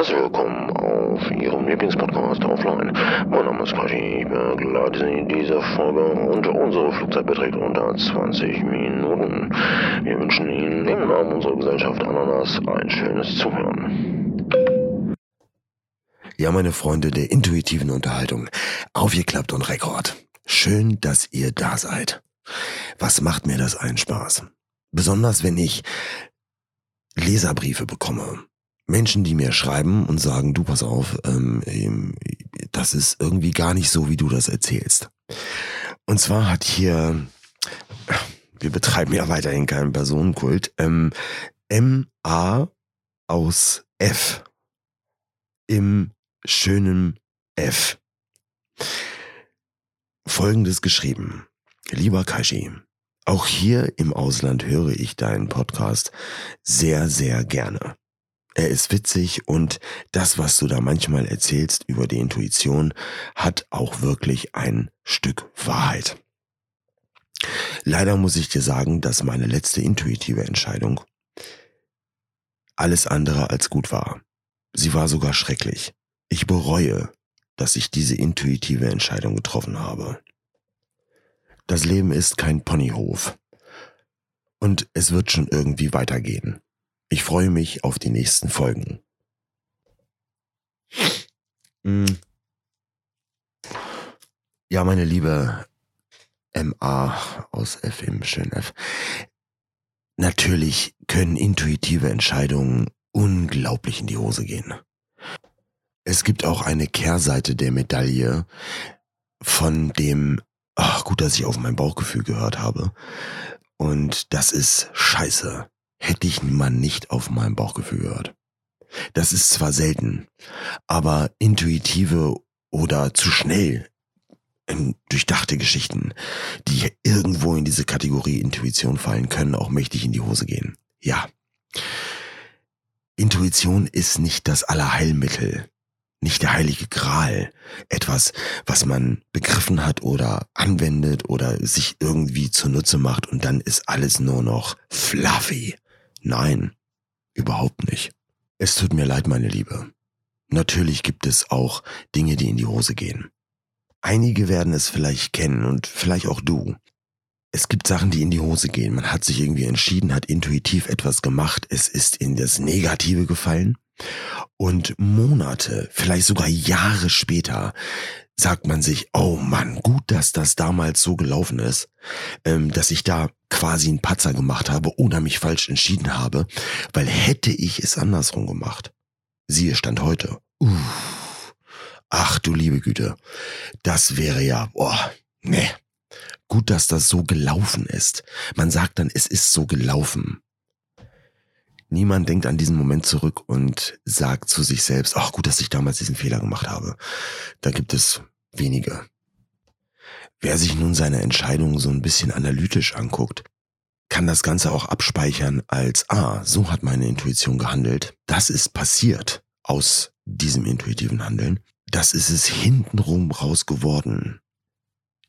Herzlich willkommen auf Ihrem Lieblingspodcast Offline. Mein Name ist Kashi, ich begleite Sie in dieser Folge und unsere Flugzeit beträgt unter 20 Minuten. Wir wünschen Ihnen im Namen unserer Gesellschaft Ananas ein schönes Zuhören. Ja, meine Freunde der intuitiven Unterhaltung, aufgeklappt und Rekord. Schön, dass ihr da seid. Was macht mir das einen Spaß? Besonders wenn ich Leserbriefe bekomme. Menschen, die mir schreiben und sagen, du pass auf, ähm, ähm, das ist irgendwie gar nicht so, wie du das erzählst. Und zwar hat hier, wir betreiben ja weiterhin keinen Personenkult, ähm, M.A. aus F. Im schönen F. Folgendes geschrieben. Lieber Kashi, auch hier im Ausland höre ich deinen Podcast sehr, sehr gerne. Er ist witzig und das, was du da manchmal erzählst über die Intuition, hat auch wirklich ein Stück Wahrheit. Leider muss ich dir sagen, dass meine letzte intuitive Entscheidung alles andere als gut war. Sie war sogar schrecklich. Ich bereue, dass ich diese intuitive Entscheidung getroffen habe. Das Leben ist kein Ponyhof. Und es wird schon irgendwie weitergehen. Ich freue mich auf die nächsten Folgen. Hm. Ja, meine liebe MA aus FM, schön F. Natürlich können intuitive Entscheidungen unglaublich in die Hose gehen. Es gibt auch eine Kehrseite der Medaille von dem ach, gut, dass ich auf mein Bauchgefühl gehört habe. Und das ist scheiße. Hätte ich mal nicht auf mein Bauchgefühl gehört. Das ist zwar selten, aber intuitive oder zu schnell ähm, durchdachte Geschichten, die irgendwo in diese Kategorie Intuition fallen, können auch mächtig in die Hose gehen. Ja. Intuition ist nicht das Allerheilmittel nicht der heilige Gral, etwas, was man begriffen hat oder anwendet oder sich irgendwie zunutze macht und dann ist alles nur noch fluffy. Nein, überhaupt nicht. Es tut mir leid, meine Liebe. Natürlich gibt es auch Dinge, die in die Hose gehen. Einige werden es vielleicht kennen und vielleicht auch du. Es gibt Sachen, die in die Hose gehen. Man hat sich irgendwie entschieden, hat intuitiv etwas gemacht, es ist in das Negative gefallen und Monate, vielleicht sogar Jahre später sagt man sich, oh Mann, gut, dass das damals so gelaufen ist, ähm, dass ich da quasi einen Patzer gemacht habe oder mich falsch entschieden habe, weil hätte ich es andersrum gemacht. Siehe Stand heute. Uff. Ach du liebe Güte, das wäre ja, boah, ne. Gut, dass das so gelaufen ist. Man sagt dann, es ist so gelaufen. Niemand denkt an diesen Moment zurück und sagt zu sich selbst, ach gut, dass ich damals diesen Fehler gemacht habe. Da gibt es wenige. Wer sich nun seine Entscheidung so ein bisschen analytisch anguckt, kann das Ganze auch abspeichern als, ah, so hat meine Intuition gehandelt. Das ist passiert aus diesem intuitiven Handeln. Das ist es hintenrum raus geworden.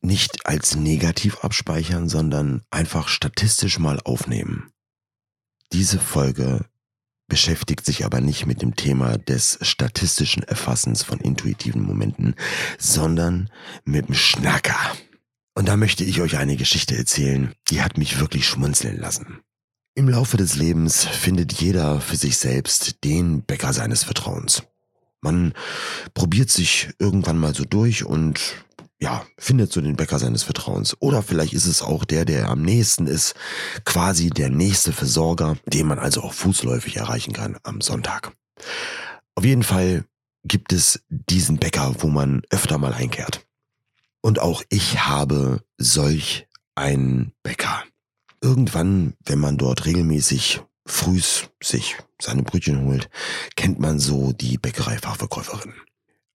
Nicht als negativ abspeichern, sondern einfach statistisch mal aufnehmen. Diese Folge beschäftigt sich aber nicht mit dem Thema des statistischen Erfassens von intuitiven Momenten, sondern mit dem Schnacker. Und da möchte ich euch eine Geschichte erzählen, die hat mich wirklich schmunzeln lassen. Im Laufe des Lebens findet jeder für sich selbst den Bäcker seines Vertrauens. Man probiert sich irgendwann mal so durch und ja, findet so den Bäcker seines Vertrauens. Oder vielleicht ist es auch der, der am nächsten ist, quasi der nächste Versorger, den man also auch fußläufig erreichen kann am Sonntag. Auf jeden Fall gibt es diesen Bäcker, wo man öfter mal einkehrt. Und auch ich habe solch einen Bäcker. Irgendwann, wenn man dort regelmäßig frühs sich seine Brötchen holt, kennt man so die Bäckereifachverkäuferin.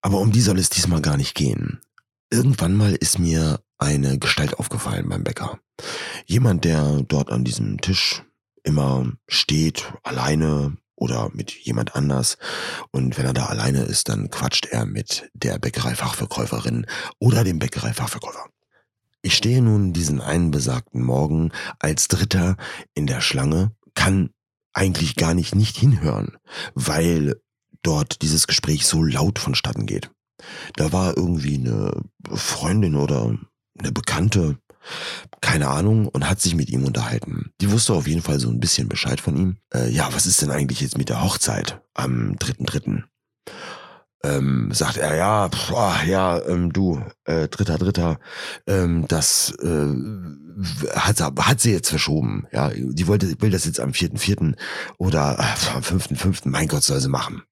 Aber um die soll es diesmal gar nicht gehen. Irgendwann mal ist mir eine Gestalt aufgefallen beim Bäcker. Jemand, der dort an diesem Tisch immer steht, alleine oder mit jemand anders. Und wenn er da alleine ist, dann quatscht er mit der Bäckereifachverkäuferin oder dem Bäckereifachverkäufer. Ich stehe nun diesen einen besagten Morgen als Dritter in der Schlange, kann eigentlich gar nicht nicht hinhören, weil dort dieses Gespräch so laut vonstatten geht. Da war irgendwie eine Freundin oder eine Bekannte, keine Ahnung, und hat sich mit ihm unterhalten. Die wusste auf jeden Fall so ein bisschen Bescheid von ihm. Äh, ja, was ist denn eigentlich jetzt mit der Hochzeit am 3.3.? Ähm, sagt er, ja, pff, ah, ja, ähm, du, äh, dritter, dritter, ähm, das äh, hat, hat sie jetzt verschoben. Ja, die wollte, will das jetzt am vierten, vierten oder äh, am fünften, fünften, mein Gott, soll sie machen.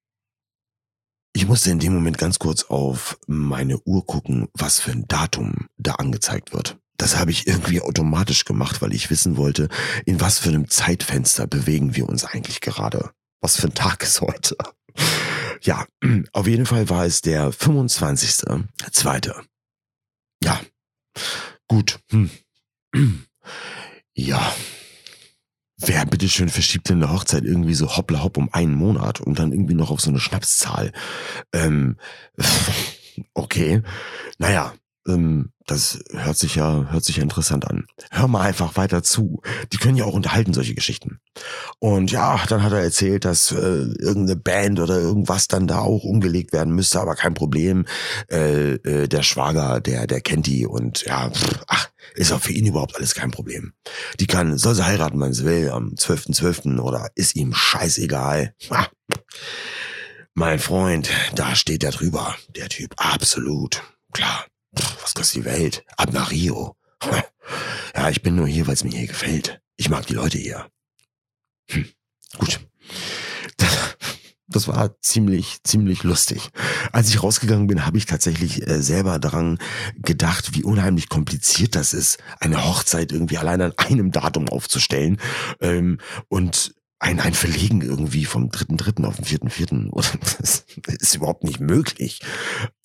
Ich musste in dem Moment ganz kurz auf meine Uhr gucken, was für ein Datum da angezeigt wird. Das habe ich irgendwie automatisch gemacht, weil ich wissen wollte, in was für einem Zeitfenster bewegen wir uns eigentlich gerade. Was für ein Tag ist heute? Ja, auf jeden Fall war es der 25.2. Ja, gut. Hm. Ja. Bitteschön verschiebt denn eine Hochzeit irgendwie so hoppla hopp um einen Monat und dann irgendwie noch auf so eine Schnapszahl? Ähm, okay. Naja, ähm, das hört sich ja, hört sich ja interessant an. Hör mal einfach weiter zu. Die können ja auch unterhalten, solche Geschichten. Und ja, dann hat er erzählt, dass äh, irgendeine Band oder irgendwas dann da auch umgelegt werden müsste, aber kein Problem. Äh, äh, der Schwager, der, der kennt die und ja, pff, ach, ist auch für ihn überhaupt alles kein Problem. Die kann, soll sie heiraten, wenn sie will, am 12.12. .12. oder ist ihm scheißegal. Ah. Mein Freund, da steht er drüber, der Typ, absolut, klar was kostet die Welt? Ab nach Rio. Ja, ich bin nur hier, weil es mir hier gefällt. Ich mag die Leute hier. Hm, gut. Das war ziemlich, ziemlich lustig. Als ich rausgegangen bin, habe ich tatsächlich äh, selber daran gedacht, wie unheimlich kompliziert das ist, eine Hochzeit irgendwie allein an einem Datum aufzustellen. Ähm, und ein, ein Verlegen irgendwie vom dritten dritten auf den vierten vierten. Oder das ist überhaupt nicht möglich.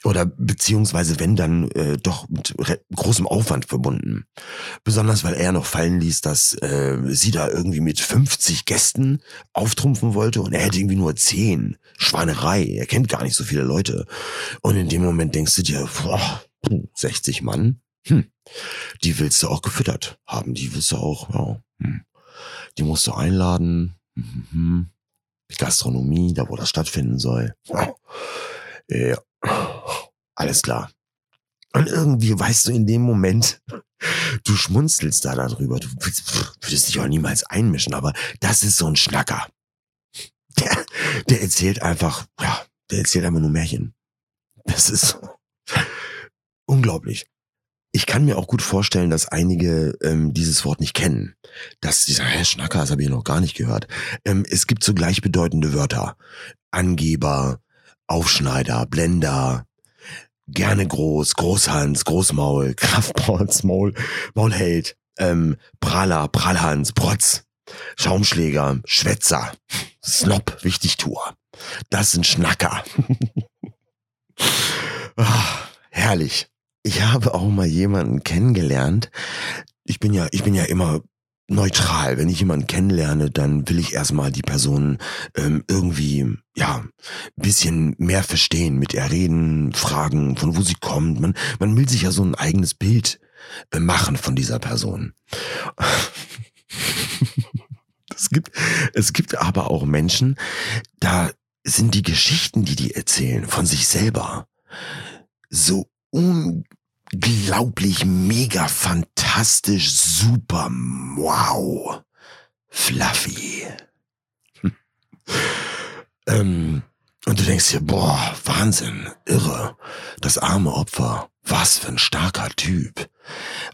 Oder beziehungsweise wenn dann äh, doch mit großem Aufwand verbunden. Besonders weil er noch fallen ließ dass äh, sie da irgendwie mit 50 Gästen auftrumpfen wollte und er hätte irgendwie nur 10 Schwanerei er kennt gar nicht so viele Leute. Und in dem Moment denkst du dir boah, 60 Mann? Hm, die willst du auch gefüttert haben. Die willst du auch ja, hm. die musst du einladen Mhm. Gastronomie, da wo das stattfinden soll. Ja. Alles klar. Und irgendwie weißt du in dem Moment, du schmunzelst da darüber. Du würdest dich auch niemals einmischen, aber das ist so ein Schnacker. Der, der erzählt einfach, ja, der erzählt einfach nur Märchen. Das ist unglaublich. Ich kann mir auch gut vorstellen, dass einige ähm, dieses Wort nicht kennen. Dass dieser Herr Schnacker, das habe ich noch gar nicht gehört. Ähm, es gibt so gleichbedeutende Wörter. Angeber, Aufschneider, Blender, gerne groß, Großhans, Großmaul, Kraftbolz, Maul, Maulheld, ähm, Praller, Prallhans, Protz, Schaumschläger, Schwätzer, Snob, Wichtigtour. Das sind Schnacker. ah, herrlich ich habe auch mal jemanden kennengelernt. Ich bin ja, ich bin ja immer neutral. Wenn ich jemanden kennenlerne, dann will ich erstmal die Person ähm, irgendwie, ja, bisschen mehr verstehen, mit ihr reden, fragen, von wo sie kommt. Man, man will sich ja so ein eigenes Bild äh, machen von dieser Person. es gibt, es gibt aber auch Menschen, da sind die Geschichten, die die erzählen, von sich selber so unglaublich mega fantastisch super wow fluffy. Hm. ähm, und du denkst dir, boah, Wahnsinn, irre, das arme Opfer, was für ein starker Typ.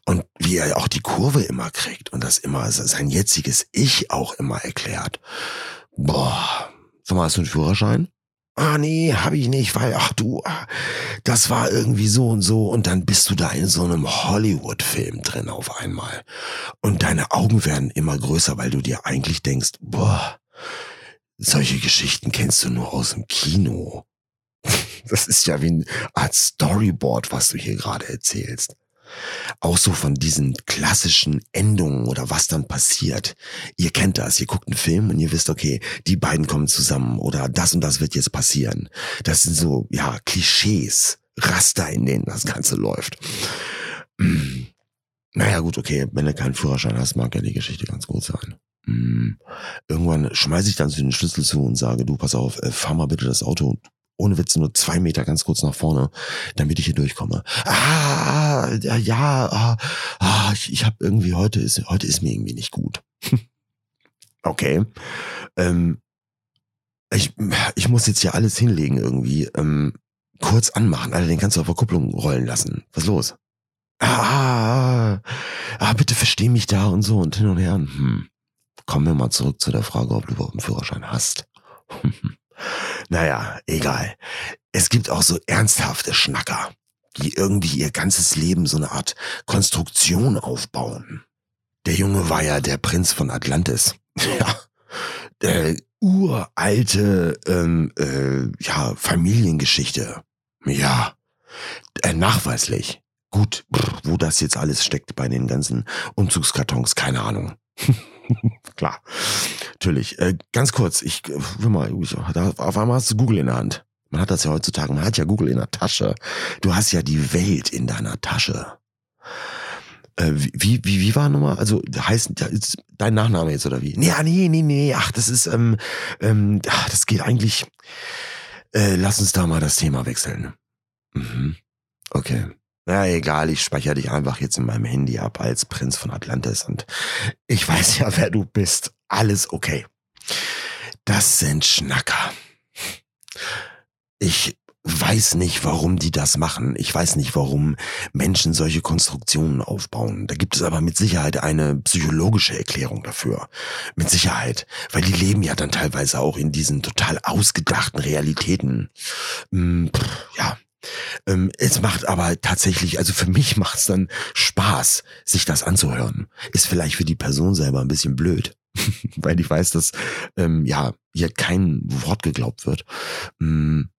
Und wie er auch die Kurve immer kriegt und das immer sein jetziges Ich auch immer erklärt. Boah, sag mal, hast du einen Führerschein? Ah nee, hab ich nicht, weil, ach du, das war irgendwie so und so und dann bist du da in so einem Hollywood-Film drin auf einmal. Und deine Augen werden immer größer, weil du dir eigentlich denkst, boah, solche Geschichten kennst du nur aus dem Kino. Das ist ja wie eine Art Storyboard, was du hier gerade erzählst auch so von diesen klassischen Endungen oder was dann passiert. Ihr kennt das, ihr guckt einen Film und ihr wisst, okay, die beiden kommen zusammen oder das und das wird jetzt passieren. Das sind so, ja, Klischees, Raster, in denen das Ganze läuft. naja, gut, okay, wenn du keinen Führerschein hast, mag ja die Geschichte ganz gut sein. Hm. Irgendwann schmeiße ich dann so den Schlüssel zu und sage, du, pass auf, äh, fahr mal bitte das Auto ohne Witz nur zwei Meter ganz kurz nach vorne, damit ich hier durchkomme. Ah, ja, ah, ah, ich, ich habe irgendwie heute ist heute ist mir irgendwie nicht gut. okay, ähm, ich ich muss jetzt hier alles hinlegen irgendwie. Ähm, kurz anmachen, Alter, den kannst du auf Verkupplung rollen lassen. Was ist los? Ah, ah, ah, bitte versteh mich da und so und hin und her. Hm. Kommen wir mal zurück zu der Frage, ob du überhaupt einen Führerschein hast. naja, egal. Es gibt auch so ernsthafte Schnacker, die irgendwie ihr ganzes Leben so eine Art Konstruktion aufbauen. Der Junge war ja der Prinz von Atlantis. Ja. Der uralte ähm, äh, ja, Familiengeschichte. Ja. Äh, nachweislich. Gut, brr, wo das jetzt alles steckt bei den ganzen Umzugskartons, keine Ahnung. Klar, natürlich. Äh, ganz kurz, ich äh, will mal, ich, da, auf einmal hast du Google in der Hand. Man hat das ja heutzutage, man hat ja Google in der Tasche. Du hast ja die Welt in deiner Tasche. Äh, wie, wie, wie war nochmal? Also heißt dein Nachname jetzt oder wie? Nee, nee, nee, nee. Ach, das ist, ähm, ähm, ach, das geht eigentlich. Äh, lass uns da mal das Thema wechseln. Mhm. Okay. Na egal, ich speichere dich einfach jetzt in meinem Handy ab als Prinz von Atlantis und ich weiß ja, wer du bist. Alles okay. Das sind Schnacker. Ich weiß nicht, warum die das machen. Ich weiß nicht, warum Menschen solche Konstruktionen aufbauen. Da gibt es aber mit Sicherheit eine psychologische Erklärung dafür. Mit Sicherheit. Weil die leben ja dann teilweise auch in diesen total ausgedachten Realitäten. Hm, ja, ähm, es macht aber tatsächlich, also für mich macht es dann Spaß, sich das anzuhören. Ist vielleicht für die Person selber ein bisschen blöd, weil ich weiß, dass ähm, ja hier kein Wort geglaubt wird. Ähm,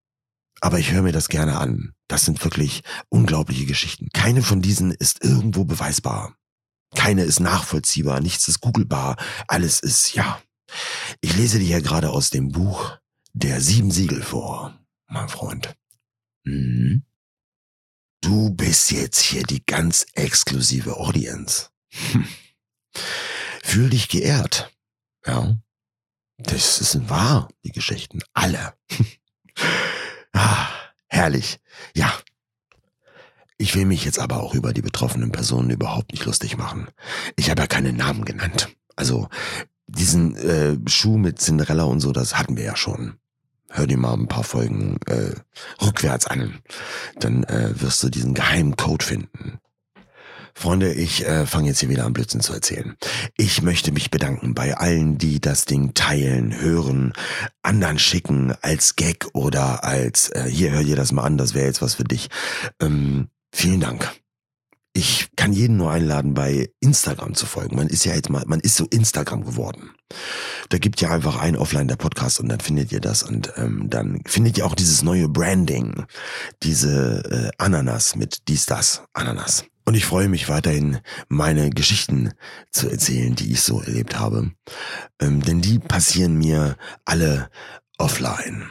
aber ich höre mir das gerne an. Das sind wirklich unglaubliche Geschichten. Keine von diesen ist irgendwo beweisbar. Keine ist nachvollziehbar, nichts ist googelbar. Alles ist, ja. Ich lese dir hier gerade aus dem Buch Der Sieben Siegel vor, mein Freund. Mhm. Du bist jetzt hier die ganz exklusive Audience. Hm. Fühl dich geehrt. Ja. Das sind wahr, die Geschichten. Alle. ah, herrlich. Ja. Ich will mich jetzt aber auch über die betroffenen Personen überhaupt nicht lustig machen. Ich habe ja keine Namen genannt. Also diesen äh, Schuh mit Cinderella und so, das hatten wir ja schon hör dir mal ein paar Folgen äh, rückwärts an. Dann äh, wirst du diesen geheimen Code finden. Freunde, ich äh, fange jetzt hier wieder an Blödsinn zu erzählen. Ich möchte mich bedanken bei allen, die das Ding teilen, hören, anderen schicken als Gag oder als äh, hier hör dir das mal an, das wäre jetzt was für dich. Ähm, vielen Dank ich kann jeden nur einladen, bei Instagram zu folgen. Man ist ja jetzt mal, man ist so Instagram geworden. Da gibt ja einfach ein Offline der Podcast und dann findet ihr das und ähm, dann findet ihr auch dieses neue Branding, diese äh, Ananas mit dies, das, Ananas. Und ich freue mich weiterhin, meine Geschichten zu erzählen, die ich so erlebt habe. Ähm, denn die passieren mir alle offline.